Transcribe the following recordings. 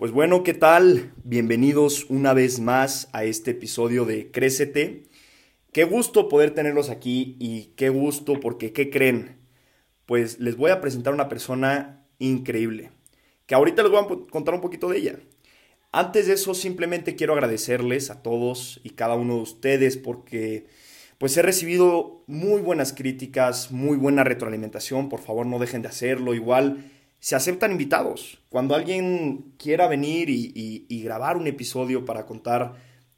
Pues bueno, ¿qué tal? Bienvenidos una vez más a este episodio de Crécete. Qué gusto poder tenerlos aquí y qué gusto porque, ¿qué creen? Pues les voy a presentar una persona increíble, que ahorita les voy a contar un poquito de ella. Antes de eso, simplemente quiero agradecerles a todos y cada uno de ustedes porque pues he recibido muy buenas críticas, muy buena retroalimentación, por favor no dejen de hacerlo, igual se aceptan invitados. Cuando alguien quiera venir y, grabar un episodio para contar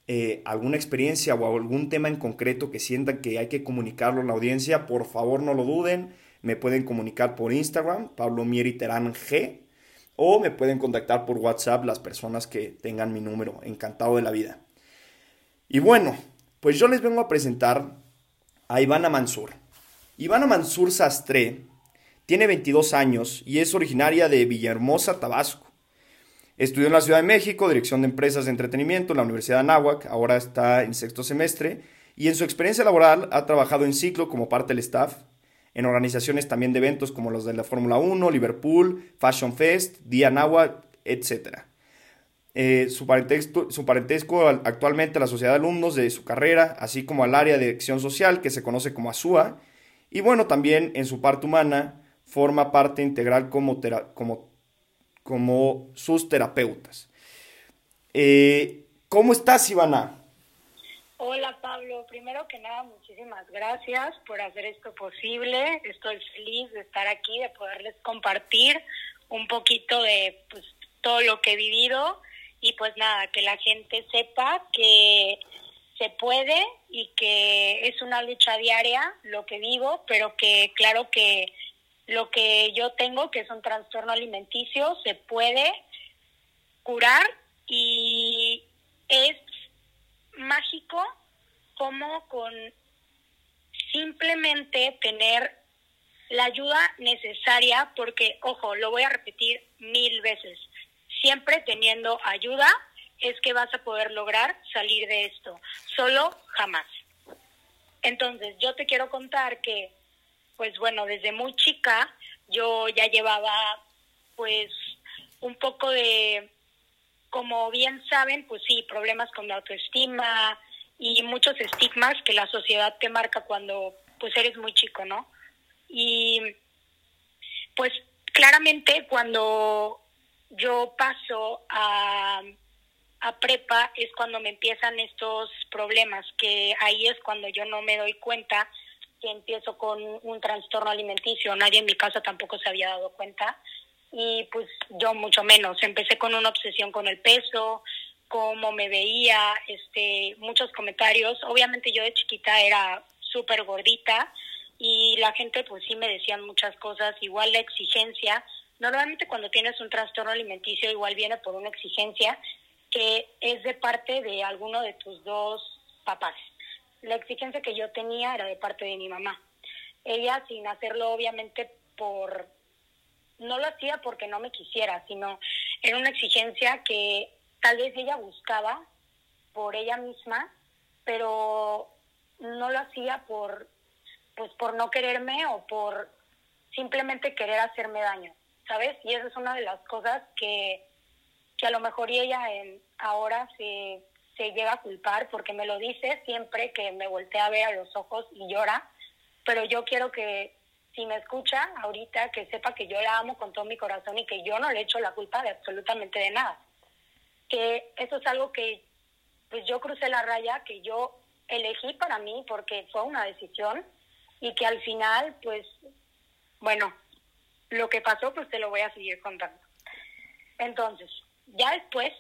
eh, alguna experiencia o algún tema en concreto que sientan que hay que comunicarlo a la audiencia, por favor no lo duden. Me pueden comunicar por Instagram, Pablo Mieri Terán G, o me pueden contactar por WhatsApp las personas que tengan mi número. Encantado de la vida. Y bueno, pues yo les vengo a presentar a Ivana Mansur. Ivana Mansur Sastre tiene 22 años y es originaria de Villahermosa, Tabasco. Estudió en la Ciudad de México, Dirección de Empresas de Entretenimiento en la Universidad de Anáhuac, ahora está en sexto semestre, y en su experiencia laboral ha trabajado en ciclo como parte del staff, en organizaciones también de eventos como los de la Fórmula 1, Liverpool, Fashion Fest, Día Anáhuac, etc. Eh, su, parentesco, su, parentesco, actualmente a la sociedad de alumnos de su carrera, así como al área de acción social que se conoce como ASUA, y bueno, también en su parte humana, forma parte integral como, como, como sus terapeutas. Eh, ¿Cómo estás, Ivana? Hola, Pablo. Primero que nada, muchísimas gracias por hacer esto posible. Estoy feliz de estar aquí, de poderles compartir un poquito de pues, todo lo que he vivido y pues nada, que la gente sepa que se puede y que es una lucha diaria lo que vivo, pero que claro que lo que yo tengo, que es un trastorno alimenticio, se puede curar y es mágico como con simplemente tener la ayuda necesaria, porque, ojo, lo voy a repetir mil veces, siempre teniendo ayuda es que vas a poder lograr salir de esto, solo jamás. Entonces, yo te quiero contar que pues bueno, desde muy chica yo ya llevaba pues un poco de, como bien saben, pues sí, problemas con la autoestima y muchos estigmas que la sociedad te marca cuando pues eres muy chico, ¿no? Y pues claramente cuando yo paso a, a prepa es cuando me empiezan estos problemas, que ahí es cuando yo no me doy cuenta que empiezo con un trastorno alimenticio, nadie en mi casa tampoco se había dado cuenta y pues yo mucho menos, empecé con una obsesión con el peso, cómo me veía, este, muchos comentarios, obviamente yo de chiquita era súper gordita y la gente pues sí me decían muchas cosas, igual la exigencia, normalmente cuando tienes un trastorno alimenticio igual viene por una exigencia que es de parte de alguno de tus dos papás la exigencia que yo tenía era de parte de mi mamá. Ella, sin hacerlo obviamente por, no lo hacía porque no me quisiera, sino era una exigencia que tal vez ella buscaba por ella misma, pero no lo hacía por, pues por no quererme o por simplemente querer hacerme daño, ¿sabes? Y esa es una de las cosas que, que a lo mejor ella en, ahora se se llega a culpar porque me lo dice siempre que me voltea a ver a los ojos y llora, pero yo quiero que si me escucha ahorita, que sepa que yo la amo con todo mi corazón y que yo no le echo la culpa de absolutamente de nada. Que eso es algo que pues yo crucé la raya, que yo elegí para mí porque fue una decisión y que al final pues bueno, lo que pasó pues te lo voy a seguir contando. Entonces, ya después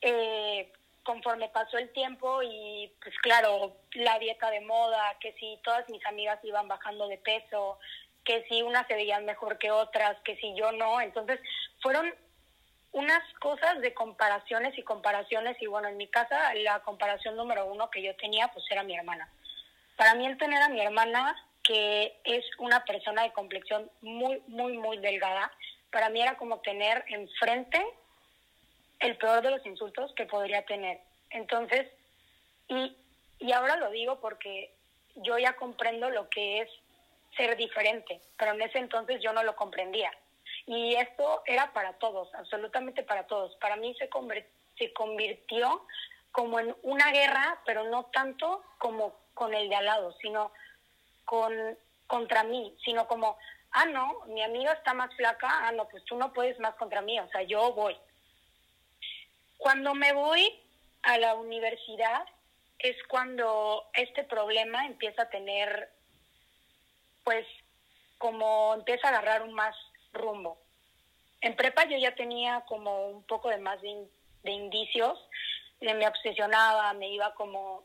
eh, conforme pasó el tiempo y pues claro, la dieta de moda, que si todas mis amigas iban bajando de peso, que si unas se veían mejor que otras, que si yo no, entonces fueron unas cosas de comparaciones y comparaciones y bueno, en mi casa la comparación número uno que yo tenía pues era mi hermana. Para mí el tener a mi hermana, que es una persona de complexión muy, muy, muy delgada, para mí era como tener enfrente el peor de los insultos que podría tener. Entonces, y, y ahora lo digo porque yo ya comprendo lo que es ser diferente, pero en ese entonces yo no lo comprendía. Y esto era para todos, absolutamente para todos. Para mí se, se convirtió como en una guerra, pero no tanto como con el de al lado, sino con contra mí, sino como, ah, no, mi amiga está más flaca, ah, no, pues tú no puedes más contra mí, o sea, yo voy. Cuando me voy a la universidad es cuando este problema empieza a tener, pues, como empieza a agarrar un más rumbo. En prepa yo ya tenía como un poco de más de, de indicios, me obsesionaba, me iba como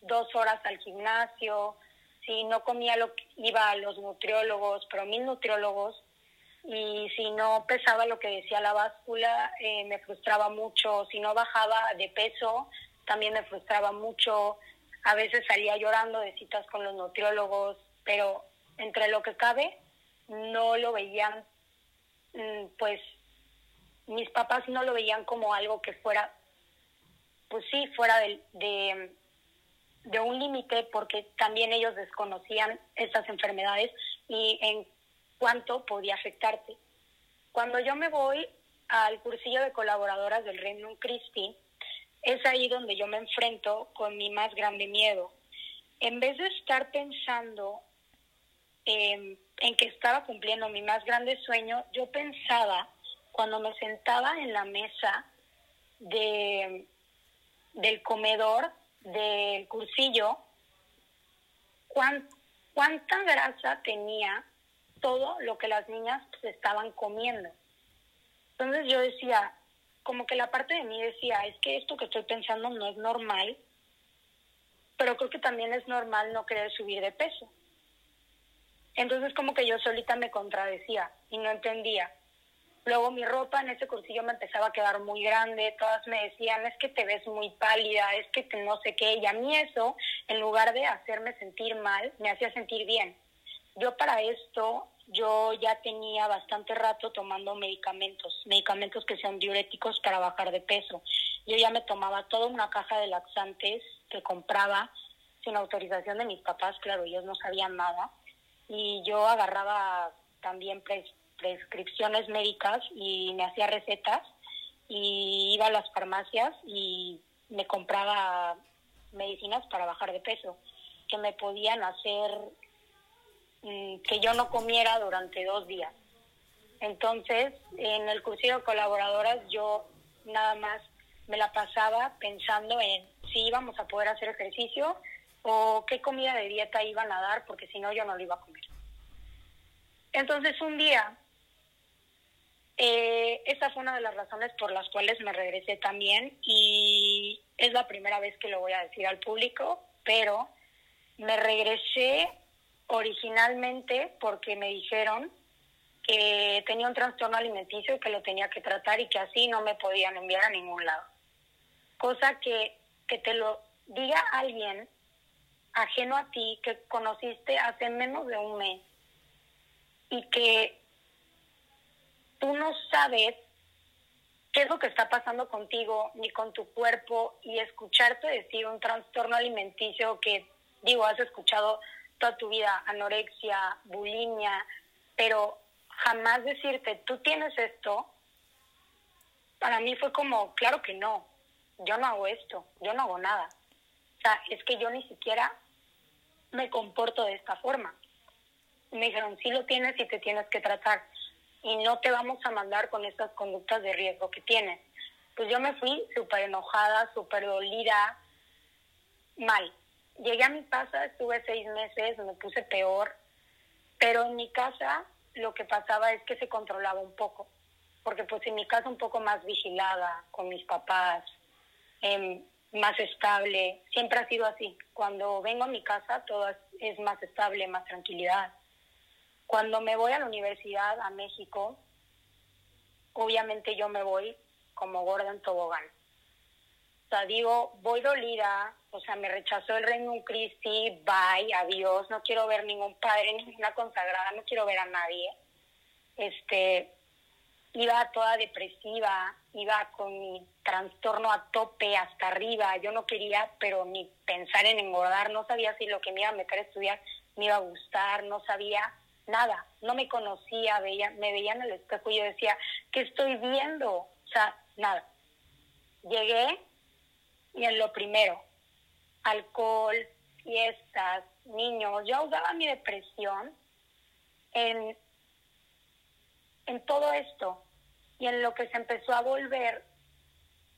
dos horas al gimnasio, si no comía lo que iba a los nutriólogos, pero mis nutriólogos, y si no pesaba lo que decía la báscula, eh, me frustraba mucho, si no bajaba de peso, también me frustraba mucho, a veces salía llorando de citas con los nutriólogos, pero entre lo que cabe, no lo veían, mm, pues mis papás no lo veían como algo que fuera, pues sí, fuera de, de de un límite porque también ellos desconocían estas enfermedades y en cuánto podía afectarte. Cuando yo me voy al cursillo de colaboradoras del Reino Christi, es ahí donde yo me enfrento con mi más grande miedo. En vez de estar pensando en que estaba cumpliendo mi más grande sueño, yo pensaba cuando me sentaba en la mesa de, del comedor del cursillo cuánta grasa tenía todo lo que las niñas pues, estaban comiendo. Entonces yo decía, como que la parte de mí decía, es que esto que estoy pensando no es normal, pero creo que también es normal no querer subir de peso. Entonces como que yo solita me contradecía y no entendía. Luego mi ropa en ese cursillo me empezaba a quedar muy grande, todas me decían, es que te ves muy pálida, es que no sé qué, y a mí eso, en lugar de hacerme sentir mal, me hacía sentir bien. Yo para esto, yo ya tenía bastante rato tomando medicamentos, medicamentos que sean diuréticos para bajar de peso. Yo ya me tomaba toda una caja de laxantes que compraba sin autorización de mis papás, claro, ellos no sabían nada, y yo agarraba también prescripciones médicas y me hacía recetas y iba a las farmacias y me compraba medicinas para bajar de peso que me podían hacer mm, que yo no comiera durante dos días. Entonces, en el cursillo de colaboradoras yo nada más me la pasaba pensando en si íbamos a poder hacer ejercicio o qué comida de dieta iban a dar, porque si no yo no lo iba a comer. Entonces un día eh, esta fue una de las razones por las cuales me regresé también y es la primera vez que lo voy a decir al público, pero me regresé originalmente porque me dijeron que tenía un trastorno alimenticio y que lo tenía que tratar y que así no me podían enviar a ningún lado. Cosa que, que te lo diga alguien ajeno a ti que conociste hace menos de un mes y que tú no sabes qué es lo que está pasando contigo ni con tu cuerpo y escucharte decir un trastorno alimenticio que, digo, has escuchado toda tu vida, anorexia, bulimia, pero jamás decirte, tú tienes esto, para mí fue como, claro que no, yo no hago esto, yo no hago nada. O sea, es que yo ni siquiera me comporto de esta forma. Me dijeron, sí lo tienes y te tienes que tratar y no te vamos a mandar con estas conductas de riesgo que tienes. Pues yo me fui súper enojada, súper dolida, mal. Llegué a mi casa, estuve seis meses, me puse peor, pero en mi casa lo que pasaba es que se controlaba un poco, porque pues en mi casa un poco más vigilada, con mis papás, em, más estable, siempre ha sido así. Cuando vengo a mi casa todo es más estable, más tranquilidad. Cuando me voy a la universidad a México, obviamente yo me voy como gorda en tobogán. O sea, digo, voy dolida, o sea, me rechazó el Reino Christi, bye, adiós, no quiero ver ningún padre, ninguna consagrada, no quiero ver a nadie. Este, iba toda depresiva, iba con mi trastorno a tope hasta arriba, yo no quería, pero ni pensar en engordar, no sabía si lo que me iba a meter a estudiar me iba a gustar, no sabía nada, no me conocía, veía, me veía en el espejo y yo decía, ¿qué estoy viendo? O sea, nada. Llegué y en lo primero, alcohol, fiestas, niños, yo ahogaba mi depresión en, en todo esto y en lo que se empezó a volver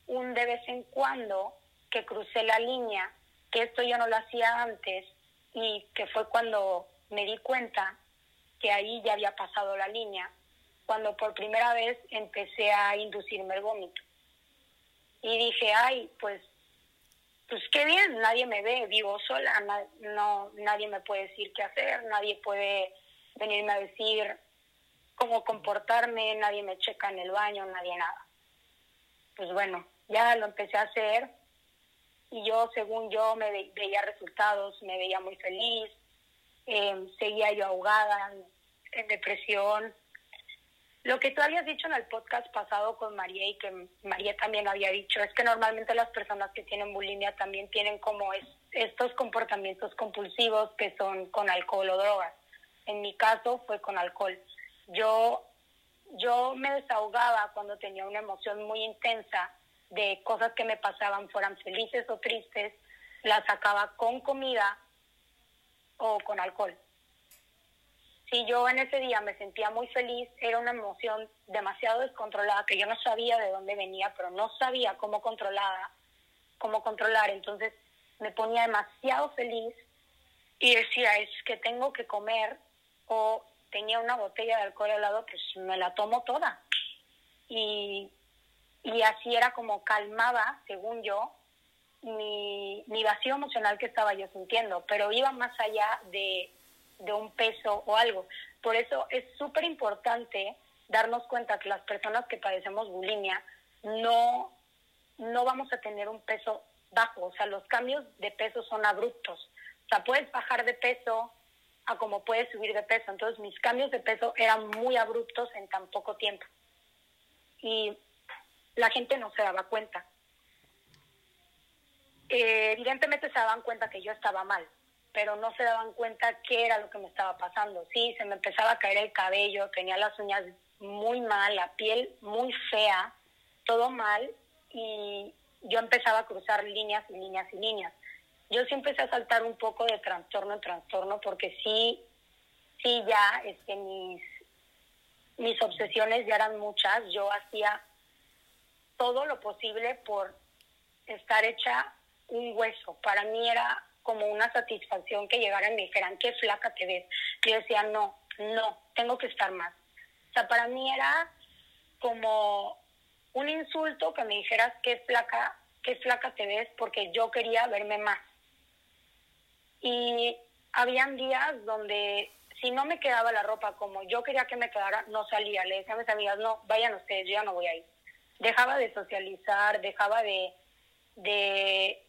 un de vez en cuando que crucé la línea, que esto yo no lo hacía antes y que fue cuando me di cuenta que ahí ya había pasado la línea, cuando por primera vez empecé a inducirme el vómito. Y dije, ay, pues, pues qué bien, nadie me ve, vivo sola, no, nadie me puede decir qué hacer, nadie puede venirme a decir cómo comportarme, nadie me checa en el baño, nadie nada. Pues bueno, ya lo empecé a hacer y yo, según yo, me veía resultados, me veía muy feliz, eh, seguía yo ahogada, en, depresión. Lo que tú habías dicho en el podcast pasado con María y que María también había dicho es que normalmente las personas que tienen bulimia también tienen como es, estos comportamientos compulsivos que son con alcohol o drogas. En mi caso fue con alcohol. Yo, yo me desahogaba cuando tenía una emoción muy intensa de cosas que me pasaban, fueran felices o tristes, las sacaba con comida o con alcohol. Si yo en ese día me sentía muy feliz, era una emoción demasiado descontrolada que yo no sabía de dónde venía, pero no sabía cómo controlada, cómo controlar. Entonces me ponía demasiado feliz y decía, es que tengo que comer o tenía una botella de alcohol al lado, pues me la tomo toda. Y, y así era como calmaba, según yo, mi, mi vacío emocional que estaba yo sintiendo, pero iba más allá de, de un peso o algo. Por eso es súper importante darnos cuenta que las personas que padecemos bulimia no, no vamos a tener un peso bajo, o sea, los cambios de peso son abruptos. O sea, puedes bajar de peso a como puedes subir de peso. Entonces mis cambios de peso eran muy abruptos en tan poco tiempo. Y la gente no se daba cuenta. Eh, evidentemente se daban cuenta que yo estaba mal, pero no se daban cuenta qué era lo que me estaba pasando. Sí, se me empezaba a caer el cabello, tenía las uñas muy mal, la piel muy fea, todo mal, y yo empezaba a cruzar líneas y líneas y líneas. Yo sí empecé a saltar un poco de trastorno en trastorno porque sí, sí ya es que mis, mis obsesiones ya eran muchas. Yo hacía todo lo posible por estar hecha un hueso. Para mí era como una satisfacción que llegaran y me dijeran, qué flaca te ves. Yo decía, no, no, tengo que estar más. O sea, para mí era como un insulto que me dijeras qué flaca, qué flaca te ves porque yo quería verme más. Y habían días donde si no me quedaba la ropa como yo quería que me quedara, no salía. Le decía a mis amigas, no, vayan ustedes, yo ya no voy a ir. Dejaba de socializar, dejaba de, de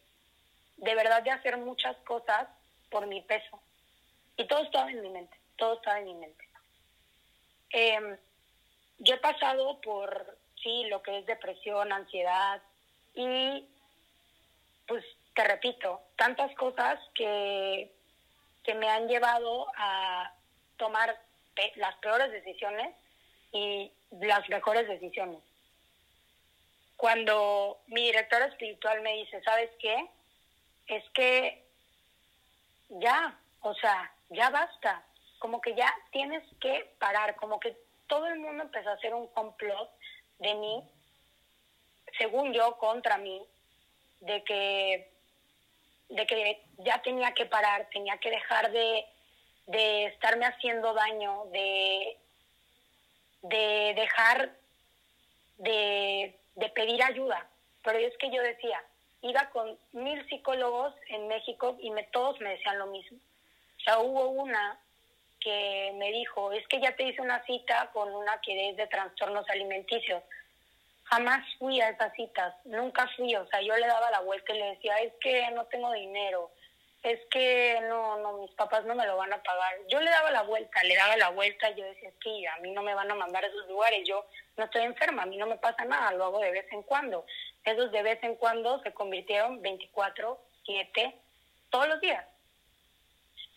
de verdad de hacer muchas cosas por mi peso. Y todo estaba en mi mente, todo estaba en mi mente. Em, yo he pasado por, sí, lo que es depresión, ansiedad y, pues, te repito, tantas cosas que, que me han llevado a tomar las peores decisiones y las mejores decisiones. Cuando mi director espiritual me dice, ¿sabes qué? Es que ya, o sea, ya basta, como que ya tienes que parar, como que todo el mundo empezó a hacer un complot de mí, según yo, contra mí, de que, de que ya tenía que parar, tenía que dejar de, de estarme haciendo daño, de, de dejar de, de pedir ayuda. Pero es que yo decía, iba con mil psicólogos en México y me, todos me decían lo mismo. O sea, hubo una que me dijo, es que ya te hice una cita con una que es de trastornos alimenticios. Jamás fui a esas citas, nunca fui, o sea, yo le daba la vuelta y le decía, es que no tengo dinero, es que no, no, mis papás no me lo van a pagar. Yo le daba la vuelta, le daba la vuelta y yo decía, es que a mí no me van a mandar a esos lugares, yo no estoy enferma, a mí no me pasa nada, lo hago de vez en cuando. Esos de vez en cuando se convirtieron 24, 7, todos los días.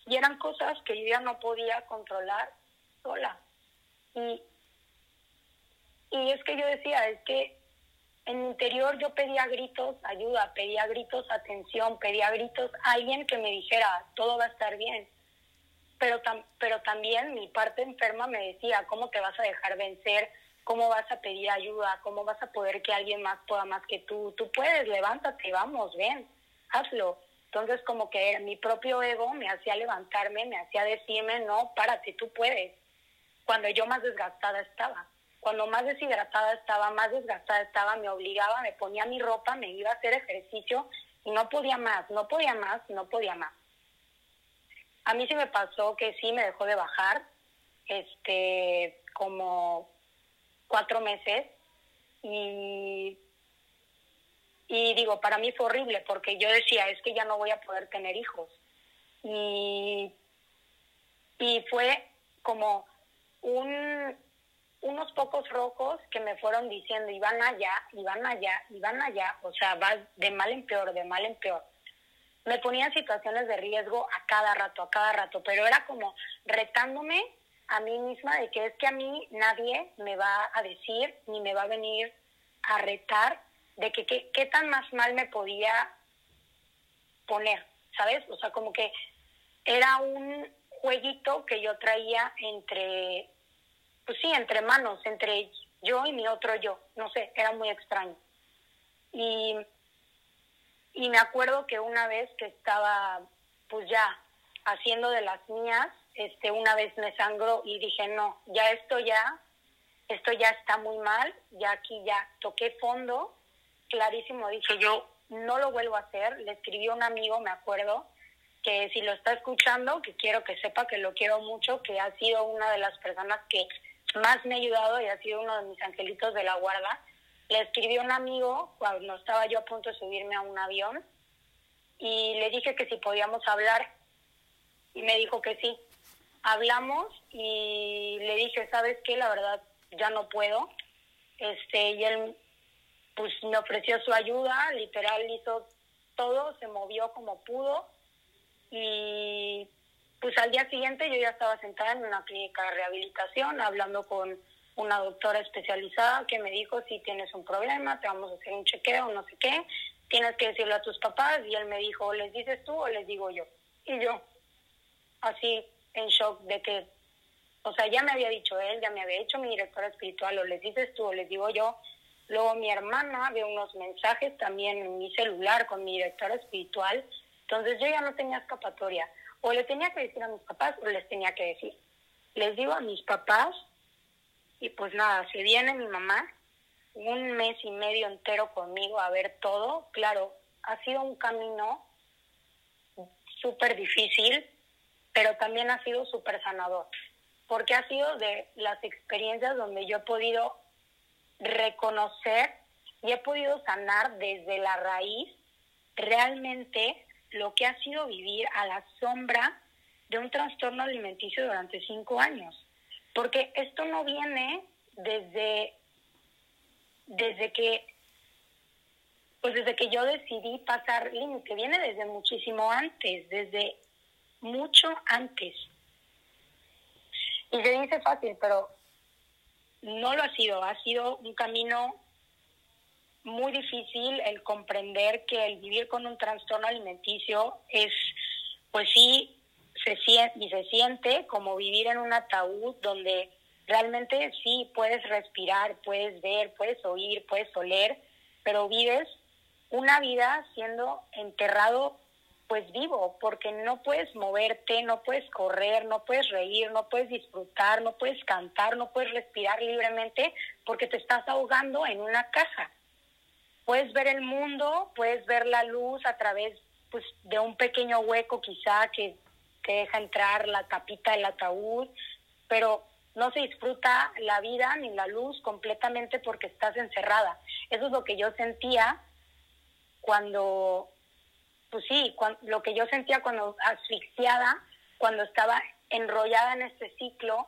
Y eran cosas que yo ya no podía controlar sola. Y, y es que yo decía, es que en mi interior yo pedía gritos ayuda, pedía gritos atención, pedía gritos alguien que me dijera, todo va a estar bien. Pero, pero también mi parte enferma me decía, ¿cómo te vas a dejar vencer? ¿Cómo vas a pedir ayuda? ¿Cómo vas a poder que alguien más pueda más que tú? Tú puedes, levántate, vamos, ven, hazlo. Entonces como que mi propio ego me hacía levantarme, me hacía decirme, no, párate, tú puedes. Cuando yo más desgastada estaba. Cuando más deshidratada estaba, más desgastada estaba, me obligaba, me ponía mi ropa, me iba a hacer ejercicio y no podía más, no podía más, no podía más. A mí sí me pasó que sí me dejó de bajar, este, como cuatro meses y, y digo, para mí fue horrible porque yo decía, es que ya no voy a poder tener hijos. Y, y fue como un, unos pocos rojos que me fueron diciendo, y van allá, y van allá, y van allá, o sea, va de mal en peor, de mal en peor. Me ponía en situaciones de riesgo a cada rato, a cada rato, pero era como retándome a mí misma de que es que a mí nadie me va a decir ni me va a venir a retar de que qué tan más mal me podía poner, ¿sabes? O sea, como que era un jueguito que yo traía entre pues sí, entre manos, entre yo y mi otro yo, no sé, era muy extraño. Y, y me acuerdo que una vez que estaba, pues ya, haciendo de las mías, este, una vez me sangró y dije, no, ya esto ya, esto ya está muy mal, ya aquí ya toqué fondo, clarísimo, dije yo, no lo vuelvo a hacer, le escribí a un amigo, me acuerdo, que si lo está escuchando, que quiero que sepa que lo quiero mucho, que ha sido una de las personas que más me ha ayudado y ha sido uno de mis angelitos de la guarda. Le escribí a un amigo cuando estaba yo a punto de subirme a un avión y le dije que si podíamos hablar y me dijo que sí. Hablamos y le dije, ¿sabes qué? La verdad ya no puedo. Este, y él pues me ofreció su ayuda, literal hizo todo, se movió como pudo y pues al día siguiente yo ya estaba sentada en una clínica de rehabilitación hablando con una doctora especializada que me dijo si tienes un problema, te vamos a hacer un chequeo, no sé qué, tienes que decirle a tus papás y él me dijo, ¿les dices tú o les digo yo? Y yo, así en shock de que, o sea, ya me había dicho él, ya me había dicho mi directora espiritual, o les dices tú o les digo yo. Luego mi hermana ve unos mensajes también en mi celular con mi directora espiritual, entonces yo ya no tenía escapatoria o le tenía que decir a mis papás o les tenía que decir. Les digo a mis papás y pues nada, se viene mi mamá un mes y medio entero conmigo a ver todo. Claro, ha sido un camino súper difícil, pero también ha sido súper sanador, porque ha sido de las experiencias donde yo he podido reconocer y he podido sanar desde la raíz realmente lo que ha sido vivir a la sombra de un trastorno alimenticio durante cinco años. Porque esto no viene desde, desde que pues desde que yo decidí pasar límite, viene desde muchísimo antes, desde mucho antes. Y se dice fácil, pero no lo ha sido, ha sido un camino muy difícil el comprender que el vivir con un trastorno alimenticio es, pues sí, se siente, y se siente como vivir en un ataúd donde realmente sí puedes respirar, puedes ver, puedes oír, puedes oler, pero vives una vida siendo enterrado pues vivo, porque no puedes moverte, no puedes correr, no puedes reír, no puedes disfrutar, no puedes cantar, no puedes respirar libremente porque te estás ahogando en una caja puedes ver el mundo, puedes ver la luz a través pues, de un pequeño hueco quizá que, te deja entrar la tapita del ataúd, pero no se disfruta la vida ni la luz completamente porque estás encerrada. Eso es lo que yo sentía cuando, pues sí, lo que yo sentía cuando asfixiada, cuando estaba enrollada en este ciclo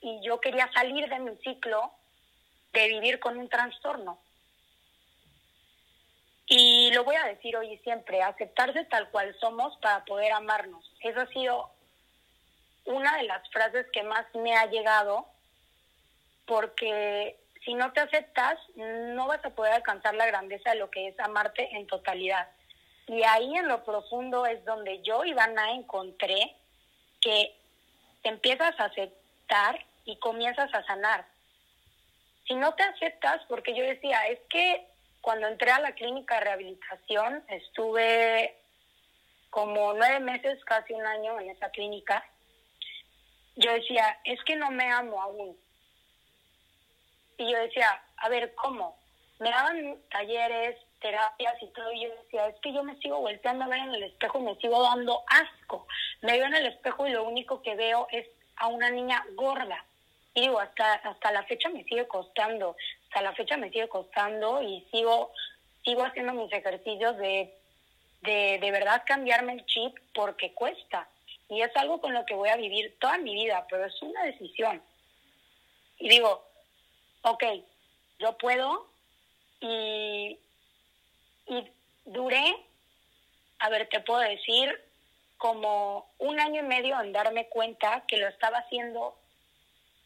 y yo quería salir de mi ciclo de vivir con un trastorno. Y lo voy a decir hoy y siempre, aceptarse tal cual somos para poder amarnos. Eso ha sido una de las frases que más me ha llegado, porque si no te aceptas, no vas a poder alcanzar la grandeza de lo que es amarte en totalidad. Y ahí en lo profundo es donde yo, Ivana, encontré que te empiezas a aceptar y comienzas a sanar. Si no te aceptas, porque yo decía, es que cuando entré a la clínica de rehabilitación, estuve como nueve meses, casi un año en esa clínica, yo decía, es que no me amo aún. Y yo decía, a ver, ¿cómo? Me daban talleres, terapias y todo, y yo decía, es que yo me sigo volteando a ver en el espejo y me sigo dando asco. Me veo en el espejo y lo único que veo es a una niña gorda. Y digo, hasta, hasta la fecha me sigue costando, hasta la fecha me sigue costando y sigo, sigo haciendo mis ejercicios de, de, de verdad cambiarme el chip porque cuesta. Y es algo con lo que voy a vivir toda mi vida, pero es una decisión. Y digo, ok, yo puedo y, y duré, a ver, te puedo decir, como un año y medio en darme cuenta que lo estaba haciendo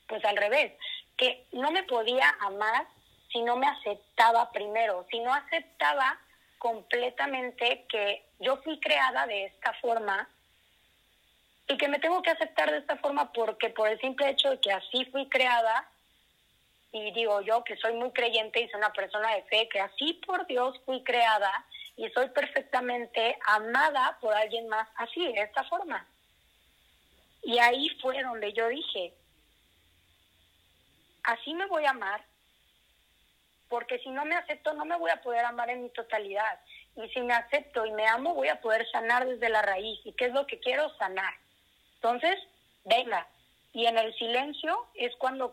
pues al revés, que no me podía amar si no me aceptaba primero, si no aceptaba completamente que yo fui creada de esta forma y que me tengo que aceptar de esta forma porque por el simple hecho de que así fui creada, y digo yo que soy muy creyente y soy una persona de fe, que así por Dios fui creada y soy perfectamente amada por alguien más así, de esta forma. Y ahí fue donde yo dije, así me voy a amar, porque si no me acepto no me voy a poder amar en mi totalidad. Y si me acepto y me amo, voy a poder sanar desde la raíz. ¿Y qué es lo que quiero? Sanar. Entonces, venga. Y en el silencio es cuando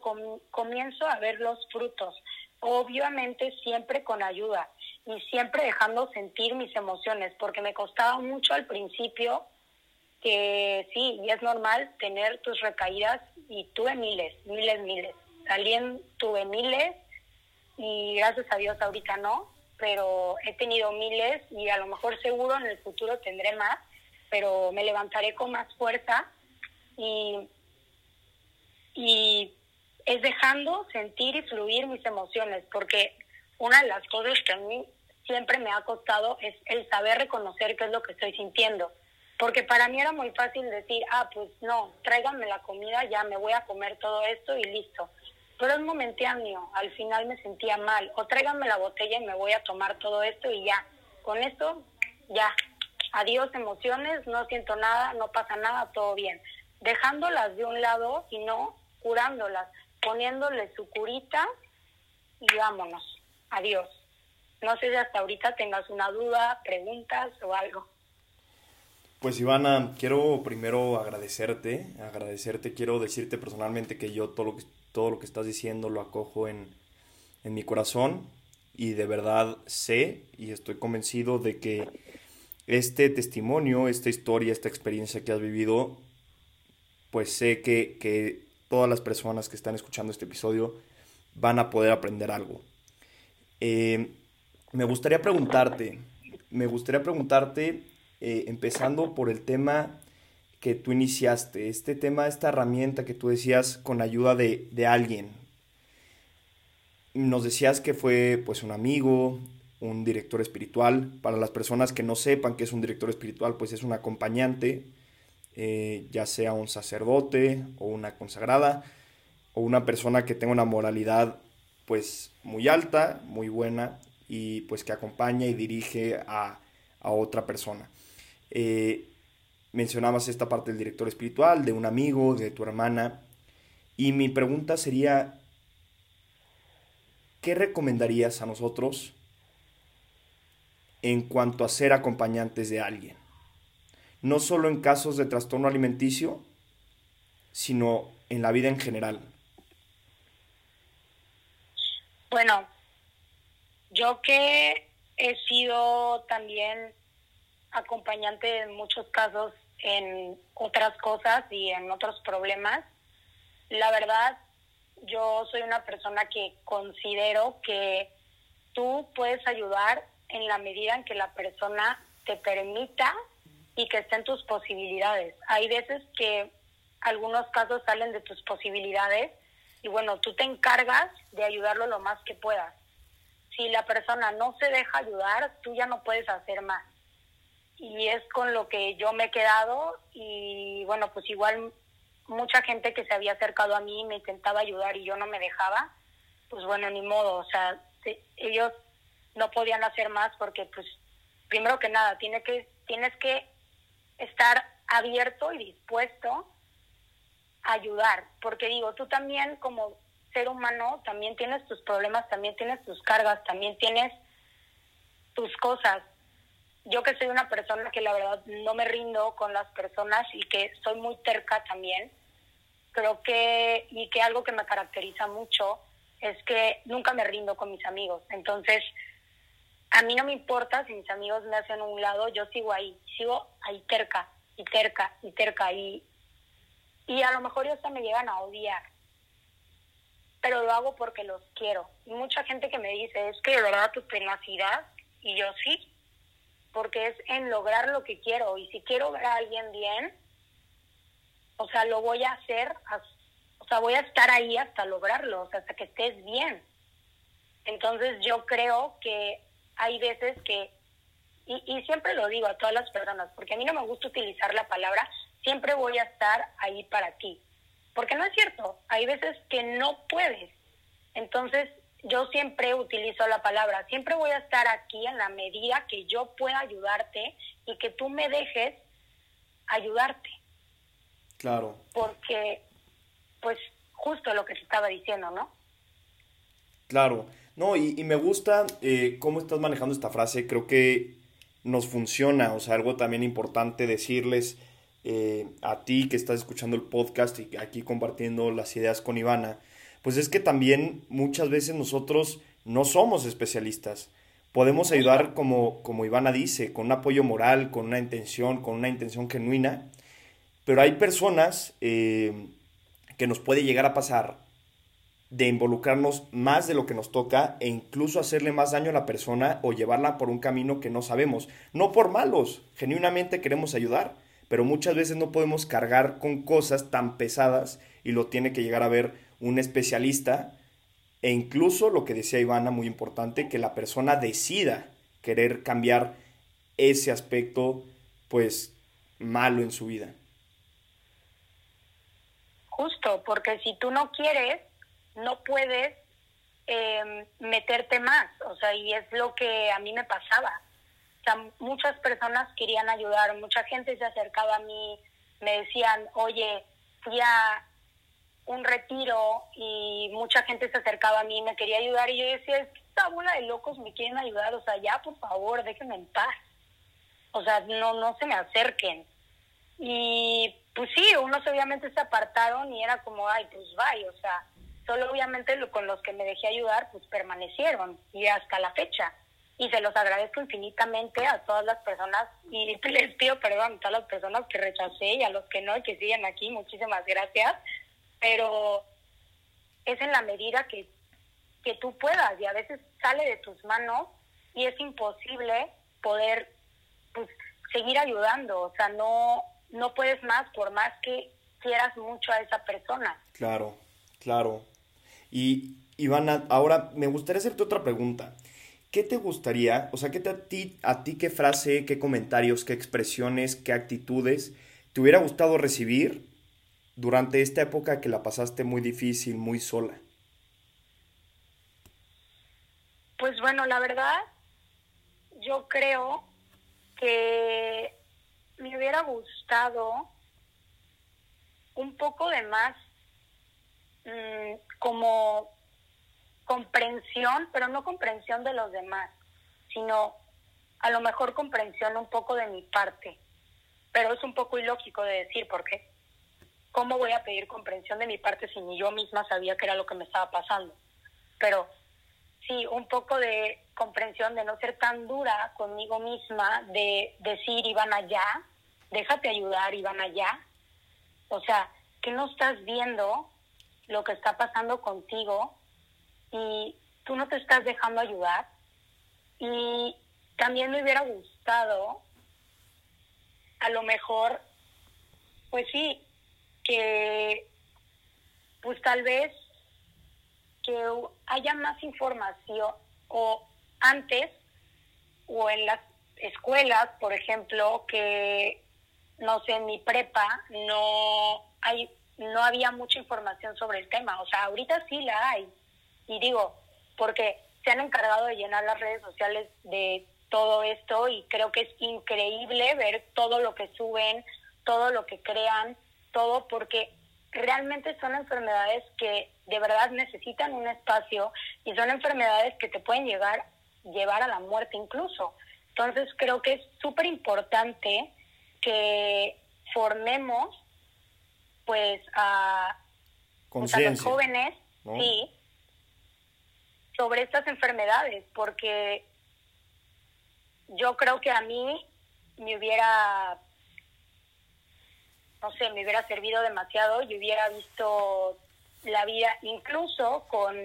comienzo a ver los frutos. Obviamente siempre con ayuda y siempre dejando sentir mis emociones, porque me costaba mucho al principio que sí, y es normal tener tus recaídas y tuve miles, miles, miles. También tuve miles y gracias a Dios ahorita no, pero he tenido miles y a lo mejor seguro en el futuro tendré más, pero me levantaré con más fuerza y, y es dejando sentir y fluir mis emociones, porque una de las cosas que a mí siempre me ha costado es el saber reconocer qué es lo que estoy sintiendo. Porque para mí era muy fácil decir, ah, pues no, tráiganme la comida, ya me voy a comer todo esto y listo. Pero es momentáneo, al final me sentía mal. O tráiganme la botella y me voy a tomar todo esto y ya. Con esto, ya. Adiós emociones, no siento nada, no pasa nada, todo bien dejándolas de un lado y no curándolas, poniéndole su curita y vámonos. Adiós. No sé si hasta ahorita tengas una duda, preguntas o algo. Pues Ivana, quiero primero agradecerte, agradecerte, quiero decirte personalmente que yo todo lo que, todo lo que estás diciendo lo acojo en, en mi corazón y de verdad sé y estoy convencido de que este testimonio, esta historia, esta experiencia que has vivido pues sé que, todas las personas que están escuchando este episodio van a poder aprender algo. Eh, me gustaría preguntarte, me gustaría preguntarte, eh, empezando por el tema que tú iniciaste, este tema, esta herramienta que tú decías con ayuda de, de alguien. Nos decías que fue pues un amigo, un director espiritual. Para las personas que no sepan que es un director espiritual, pues es un acompañante eh, ya sea un sacerdote o una consagrada o una persona que tenga una moralidad pues muy alta, muy buena y pues que acompaña y dirige a, otra persona. Eh, mencionabas esta parte del director espiritual, de un amigo, de tu hermana y mi pregunta sería, ¿qué recomendarías a nosotros en cuanto a ser acompañantes de alguien? No solo en casos de trastorno alimenticio, sino en la vida en general? Bueno, yo que he sido también acompañante en muchos casos en otras cosas y en otros problemas, la verdad, yo soy una persona que considero que tú puedes ayudar en la medida en que la persona te permita y que estén tus posibilidades. Hay veces que algunos casos salen de tus posibilidades y bueno, tú te encargas de ayudarlo lo más que puedas. Si la persona no se deja ayudar, tú ya no puedes hacer más. Y es con lo que yo me he quedado y bueno, pues igual mucha gente que se había acercado a mí me intentaba ayudar y yo no me dejaba, pues bueno, ni modo, o sea, ellos no podían hacer más porque pues primero que nada, tiene que, tienes que estar abierto y dispuesto a ayudar, porque digo, tú también como ser humano también tienes tus problemas, también tienes tus cargas, también tienes tus cosas. Yo que soy una persona que la verdad no me rindo con las personas y que soy muy terca también, creo que, y que algo que me caracteriza mucho es que nunca me rindo con mis amigos. Entonces, a mí no me importa si mis amigos me hacen un lado, yo sigo ahí, sigo ahí terca y terca y terca y, y a lo mejor ellos me llegan a odiar, pero lo hago porque los quiero. Y mucha gente que me dice, es que de verdad tu tenacidad, y yo sí, porque es en lograr lo que quiero, y si quiero ver a alguien bien, o sea, lo voy a hacer, o sea, voy a estar ahí hasta lograrlo, hasta que estés bien. Entonces yo creo que hay veces que, y, y siempre lo digo a todas las personas, porque a mí no me gusta utilizar la palabra, siempre voy a estar ahí para ti. Porque no es cierto, hay veces que no puedes. Entonces, yo siempre utilizo la palabra, siempre voy a estar aquí en la medida que yo pueda ayudarte y que tú me dejes ayudarte. Claro. Porque, pues, justo lo que te estaba diciendo, ¿no? Claro. No, y, me gusta eh, cómo estás manejando esta frase. Creo que nos funciona. O sea, algo también importante decirles eh, a ti que estás escuchando el podcast y aquí compartiendo las ideas con Ivana. Pues es que también muchas veces nosotros no somos especialistas. Podemos ayudar, como, como Ivana dice, con un apoyo moral, con una intención, con una intención genuina pero hay personas eh, que nos puede llegar a pasar de involucrarnos más de lo que nos toca e incluso hacerle más daño a la persona o llevarla por un camino que no sabemos. No por malos, genuinamente queremos ayudar, pero muchas veces no podemos cargar con cosas tan pesadas y lo tiene que llegar a ver un especialista e incluso lo que decía Ivana, muy importante, que la persona decida querer cambiar ese aspecto pues malo en su vida. Justo, porque si tú no quieres, no puedes em, meterte más, o sea, y es lo que a mí me pasaba. O sea, muchas personas querían ayudar, mucha gente se acercaba a mí, me decían, oye, fui a un retiro y mucha gente se acercaba a mí y me quería ayudar y yo decía, esta bola de locos me quieren ayudar, o sea, ya por favor, déjenme en paz. O sea, no, no se me acerquen. Y pues sí, unos obviamente se apartaron y era como, ay, pues vaya, o sea, solo obviamente lo, con los que me dejé ayudar, pues permanecieron y hasta la fecha. Y se los agradezco infinitamente a todas las personas y les pido perdón a todas las personas que rechacé y a los que no y que siguen aquí, muchísimas gracias. Pero es en la medida que, que tú puedas y a veces sale de tus manos y es imposible poder pues, seguir ayudando. O sea, no, no puedes más por más que quieras mucho a esa persona. Claro, claro. Y Ivana, ahora me gustaría hacerte otra pregunta. ¿Qué te gustaría, o sea, qué te, a ti, a ti qué frase, qué comentarios, qué expresiones, qué actitudes te hubiera gustado recibir durante esta época que la pasaste muy difícil, muy sola? Pues bueno, la verdad, yo creo que me hubiera gustado un poco de más mm, como comprensión, pero no comprensión de los demás, sino a lo mejor comprensión un poco de mi parte. Pero es un poco ilógico de decir, ¿por qué? ¿Cómo voy a pedir comprensión de mi parte si ni yo misma sabía que era lo que me estaba pasando? Pero sí, un poco de comprensión de no ser tan dura conmigo misma, de decir, iban allá, déjate ayudar y van allá. O sea, que no estás viendo lo que está pasando contigo y tú no te estás dejando ayudar. Y también me hubiera gustado, a lo mejor, pues sí, que, pues tal vez, que haya más información o antes o en las escuelas, por ejemplo, que no sé, en mi prepa no hay no había mucha información sobre el tema, o sea, ahorita sí la hay. Y digo, porque se han encargado de llenar las redes sociales de todo esto y creo que es increíble ver todo lo que suben, todo lo que crean, todo porque realmente son enfermedades que de verdad necesitan un espacio y son enfermedades que te pueden llegar llevar a la muerte incluso. Entonces creo que es súper importante que formemos pues a, pues, los jóvenes, sí, sobre estas enfermedades, porque yo creo que a mí me hubiera, no sé, me hubiera servido demasiado y hubiera visto la vida, incluso con,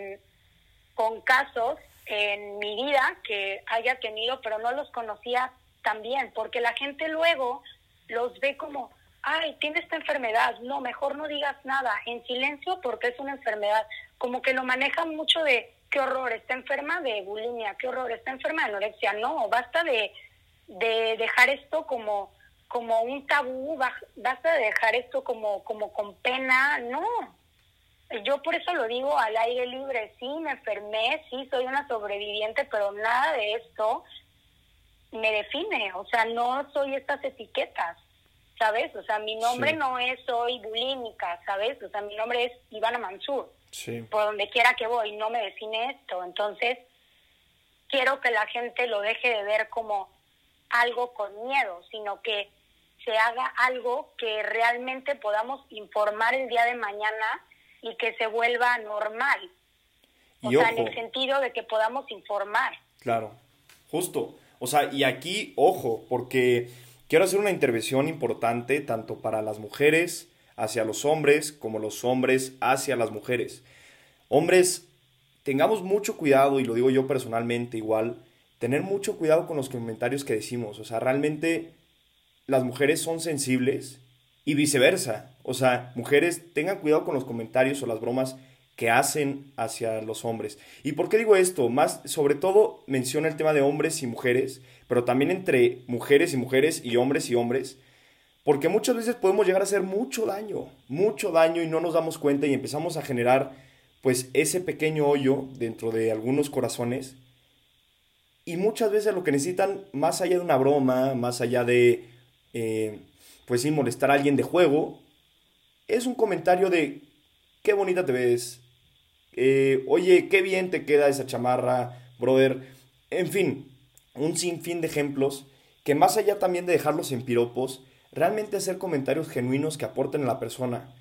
con casos en mi vida que haya tenido, pero no los conocía tan bien, porque la gente luego los ve como, ay, tiene esta enfermedad, no, mejor no digas nada, en silencio porque es una enfermedad, como que lo manejan mucho de, qué horror, está enferma de bulimia, qué horror, está enferma de anorexia, no, basta de, de dejar esto como como un tabú, basta de dejar esto como, como con pena, no. Yo por eso lo digo al aire libre, sí, me enfermé, sí, soy una sobreviviente, pero nada de esto me define, o sea, no soy estas etiquetas. ¿Sabes? O sea, mi nombre no es soy bulímica, ¿sabes? O sea, mi nombre es Ivana Mansur. Sí. Por donde quiera que voy, no me define esto. Entonces, quiero que la gente lo deje de ver como algo con miedo, sino que se haga algo que realmente podamos informar el día de mañana y que se vuelva normal. O sea, en el sentido de que podamos informar. Claro, justo. O sea, y aquí, ojo, porque Quiero hacer una intervención importante tanto para las mujeres hacia los hombres como los hombres hacia las mujeres. Hombres, tengamos mucho cuidado, y lo digo yo personalmente igual, tener mucho cuidado con los comentarios que decimos. O sea, realmente las mujeres son sensibles y viceversa. O sea, mujeres, tengan cuidado con los comentarios o las bromas que hacen hacia los hombres. ¿Y por qué digo esto? Más, sobre todo menciona el tema de hombres y mujeres, pero también entre mujeres y mujeres y hombres y hombres, porque muchas veces podemos llegar a hacer mucho daño, mucho daño y no nos damos cuenta y empezamos a generar pues ese pequeño hoyo dentro de algunos corazones y muchas veces lo que necesitan, más allá de una broma, más allá de, eh, pues sí, molestar a alguien de juego, es un comentario de, qué bonita te ves, eh, oye, qué bien te queda esa chamarra, brother. En fin, un sinfín de ejemplos que más allá también de dejarlos en piropos, realmente hacer comentarios genuinos que aporten a la persona.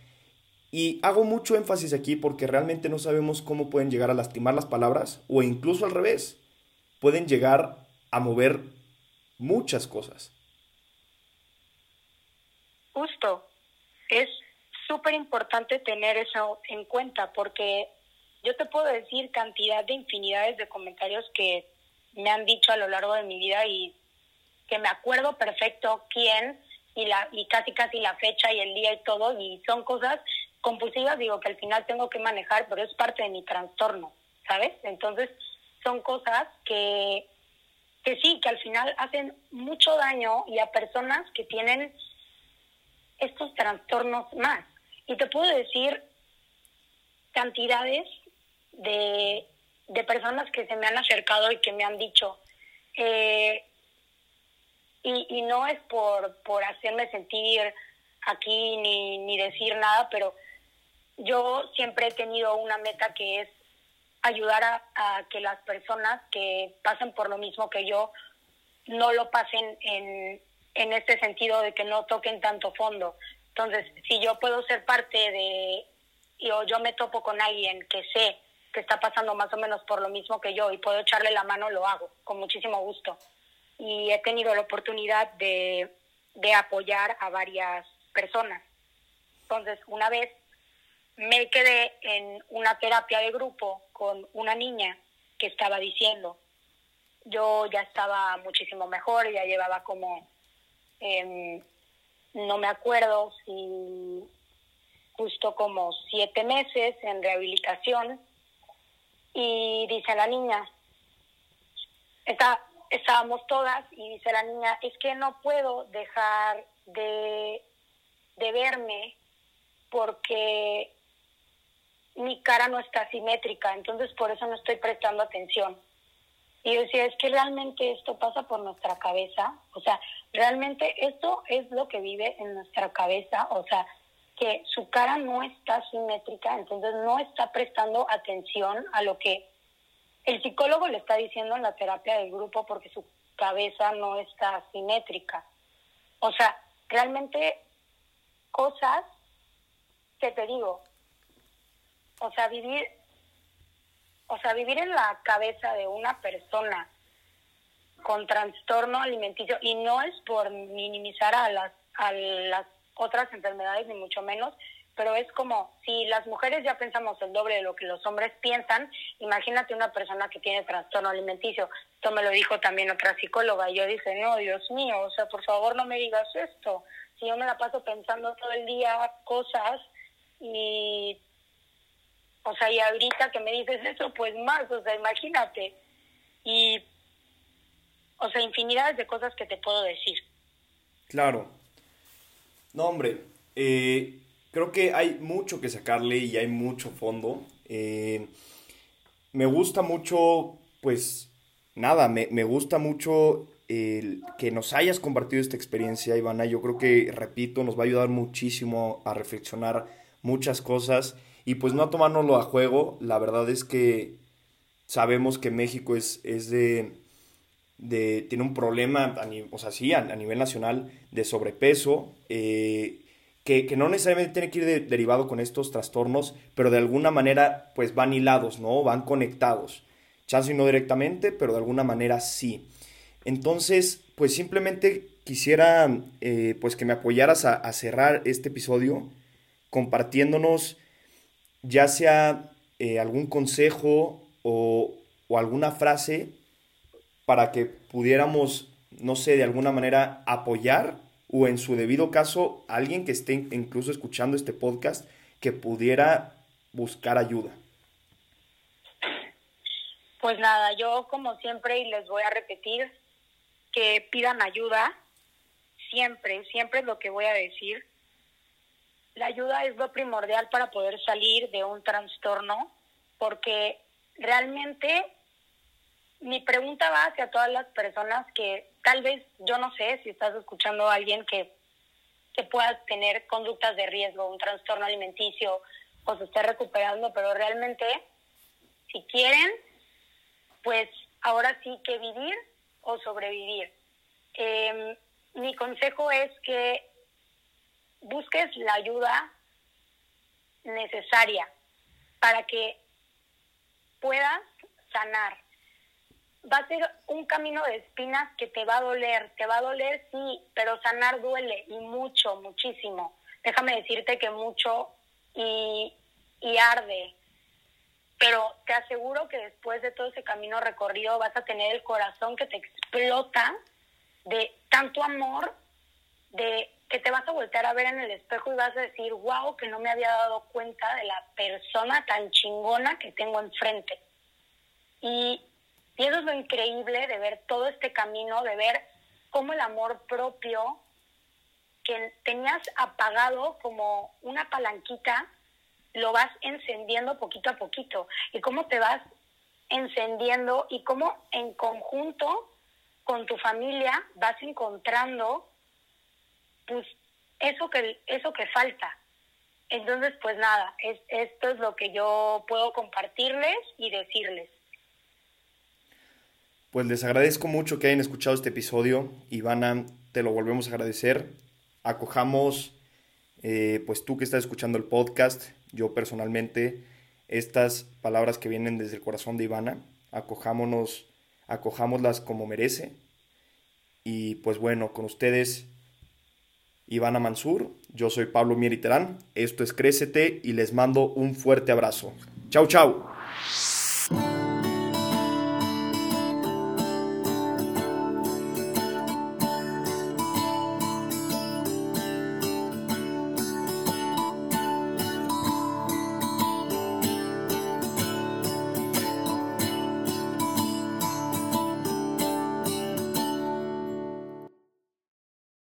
Y hago mucho énfasis aquí porque realmente no sabemos cómo pueden llegar a lastimar las palabras o incluso al revés. Pueden llegar a mover muchas cosas. Justo. Es súper importante tener eso en cuenta porque yo te puedo decir cantidad de infinidades de comentarios que me han dicho a lo largo de mi vida y que me acuerdo perfecto quién y la y casi casi la fecha y el día y todo y son cosas compulsivas digo que al final tengo que manejar pero es parte de mi trastorno sabes entonces son cosas que que sí que al final hacen mucho daño y a personas que tienen estos trastornos más. Y te puedo decir cantidades de, de personas que se me han acercado y que me han dicho, eh, y, y no es por, por hacerme sentir aquí ni, ni decir nada, pero yo siempre he tenido una meta que es ayudar a, a, que las personas que pasen por lo mismo que yo no lo pasen en, en este sentido de que no toquen tanto fondo. Entonces, si yo puedo ser parte de, o yo me topo con alguien que sé que está pasando más o menos por lo mismo que yo y puedo echarle la mano, lo hago con muchísimo gusto. Y he tenido la oportunidad de, de apoyar a varias personas. Entonces, una vez me quedé en una terapia de grupo con una niña que estaba diciendo, yo ya estaba muchísimo mejor, ya llevaba como, eh, no me acuerdo si justo como siete meses en rehabilitación y dice la niña, está, estábamos todas y dice la niña, es que no puedo dejar de, de verme porque mi cara no está simétrica, entonces por eso no estoy prestando atención. Y yo decía, es que realmente esto pasa por nuestra cabeza, o sea, realmente esto es lo que vive en nuestra cabeza, o sea, que su cara no está simétrica, entonces no está prestando atención a lo que el psicólogo le está diciendo en la terapia del grupo porque su cabeza no está simétrica. O sea, realmente cosas que te digo, o sea, vivir, o sea, vivir en la cabeza de una persona con trastorno alimenticio, y no es por minimizar a las, a las otras enfermedades, ni mucho menos, pero es como si las mujeres ya pensamos el doble de lo que los hombres piensan, imagínate una persona que tiene trastorno alimenticio. Esto me lo dijo también otra psicóloga y yo dije, no, Dios mío, o sea, por favor no me digas esto. Si yo me la paso pensando todo el día cosas y o sea, y ahorita que me dices eso, pues más, o sea, imagínate. Y, o sea, infinidades de cosas que te puedo decir. Claro. No, hombre, eh, creo que hay mucho que sacarle y hay mucho fondo. Eh, me gusta mucho, pues, nada, me, me gusta mucho que nos hayas compartido esta experiencia, Ivana. Yo creo que, repito, nos va a ayudar muchísimo a reflexionar muchas cosas y pues no tomárnoslo a juego, la verdad es que sabemos que México es, es de, de, tiene un problema, a, o sea, sí, a, nivel nacional de sobrepeso, eh, que, que, no necesariamente tiene que ir derivado con estos trastornos, pero de alguna manera pues van hilados, ¿no? Van conectados. Chance no directamente, pero de alguna manera sí. Entonces, pues simplemente quisiera eh, pues que me apoyaras a, cerrar este episodio compartiéndonos ya sea eh, algún consejo o, alguna frase para que pudiéramos, no sé, de alguna manera apoyar o en su debido caso alguien que esté incluso escuchando este podcast que pudiera buscar ayuda. Pues nada, yo como siempre y les voy a repetir que pidan ayuda, siempre, siempre es lo que voy a decir la ayuda es lo primordial para poder salir de un trastorno, porque realmente mi pregunta va hacia todas las personas que tal vez, yo no sé si estás escuchando a alguien que, que pueda tener conductas de riesgo, un trastorno alimenticio o se esté recuperando, pero realmente, si quieren, pues ahora sí que vivir o sobrevivir. Em, mi consejo es que busques la ayuda necesaria para que puedas sanar. Va a ser un camino de espinas que te va a doler, te va a doler, sí, pero sanar duele y mucho, muchísimo. Déjame decirte que mucho y, y arde, pero te aseguro que después de todo ese camino recorrido vas a tener el corazón que te explota de tanto amor, de que te vas a voltear a ver en el espejo y vas a decir, wow, que no me había dado cuenta de la persona tan chingona que tengo enfrente. Y, y eso es lo increíble de ver todo este camino, de ver cómo el amor propio que tenías apagado como una palanquita, lo vas encendiendo poquito a poquito. Y cómo te vas encendiendo y cómo en conjunto con tu familia vas encontrando pues eso que, eso que falta. Entonces, pues nada, es, esto es lo que yo puedo compartirles y decirles. Pues les agradezco mucho que hayan escuchado este episodio. Ivana, te lo volvemos a agradecer. Acojamos, eh, pues tú que estás escuchando el podcast, yo personalmente, estas palabras que vienen desde el corazón de Ivana, acojámonos, acojámoslas como merece. Y pues bueno, con ustedes Ivana Mansur, yo soy Pablo Mieriterán, esto es Crécete y les mando un fuerte abrazo. Chau, chau.